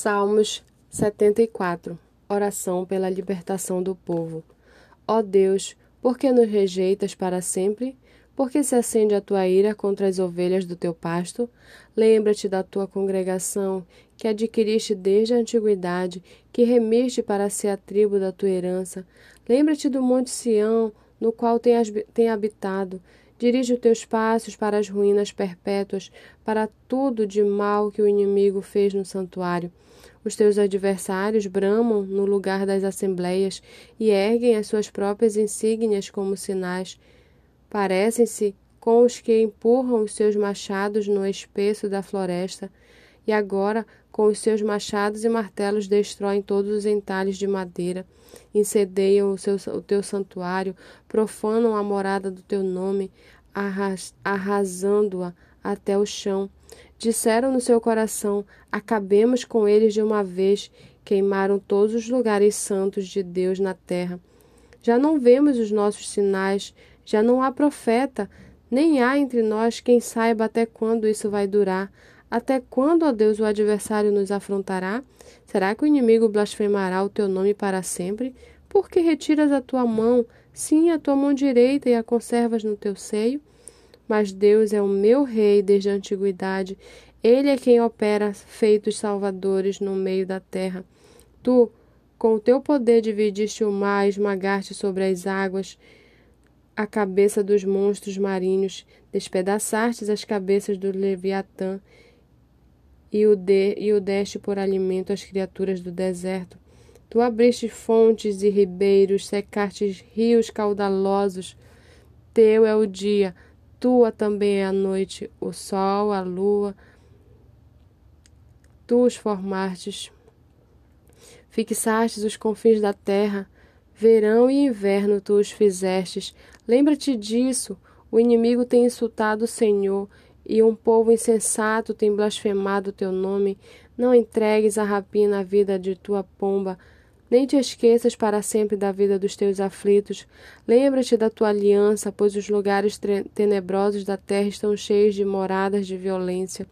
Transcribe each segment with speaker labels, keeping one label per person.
Speaker 1: Salmos 74 Oração pela libertação do povo. Ó Deus, por que nos rejeitas para sempre? Por que se acende a tua ira contra as ovelhas do teu pasto? Lembra-te da tua congregação, que adquiriste desde a antiguidade, que remiste para ser a tribo da tua herança. Lembra-te do monte Sião, no qual tem habitado. Dirige os teus passos para as ruínas perpétuas, para tudo de mal que o inimigo fez no santuário. Os teus adversários bramam no lugar das assembleias e erguem as suas próprias insígnias como sinais. Parecem-se com os que empurram os seus machados no espesso da floresta, e agora, com os seus machados e martelos, destroem todos os entalhes de madeira, incendeiam o, seu, o teu santuário, profanam a morada do teu nome, arrasando-a até o chão. Disseram no seu coração: Acabemos com eles de uma vez. Queimaram todos os lugares santos de Deus na terra. Já não vemos os nossos sinais, já não há profeta, nem há entre nós quem saiba até quando isso vai durar. Até quando, ó Deus, o adversário nos afrontará? Será que o inimigo blasfemará o teu nome para sempre? Por que retiras a tua mão, sim, a tua mão direita, e a conservas no teu seio? Mas Deus é o meu rei desde a antiguidade. Ele é quem opera feitos salvadores no meio da terra. Tu, com o teu poder, dividiste o mar, esmagaste sobre as águas a cabeça dos monstros marinhos, despedaçastes as cabeças do Leviatã e o, de, e o deste por alimento às criaturas do deserto. Tu abriste fontes e ribeiros, secaste rios caudalosos. Teu é o dia, tua também é a noite, o sol, a lua. Tu os formastes. Fixastes os confins da terra, verão e inverno tu os fizestes. Lembra-te disso. O inimigo tem insultado o Senhor, e um povo insensato tem blasfemado o teu nome. Não entregues a rapina a vida de tua pomba, nem te esqueças para sempre da vida dos teus aflitos. Lembra-te da tua aliança, pois os lugares tenebrosos da terra estão cheios de moradas de violência.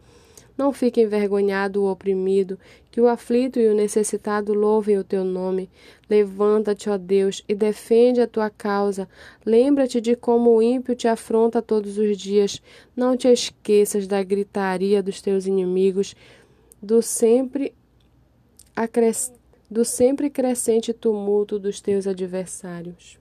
Speaker 1: Não fique envergonhado o oprimido, que o aflito e o necessitado louvem o teu nome. Levanta-te, ó Deus, e defende a tua causa. Lembra-te de como o ímpio te afronta todos os dias. Não te esqueças da gritaria dos teus inimigos, do sempre do sempre crescente tumulto dos teus adversários.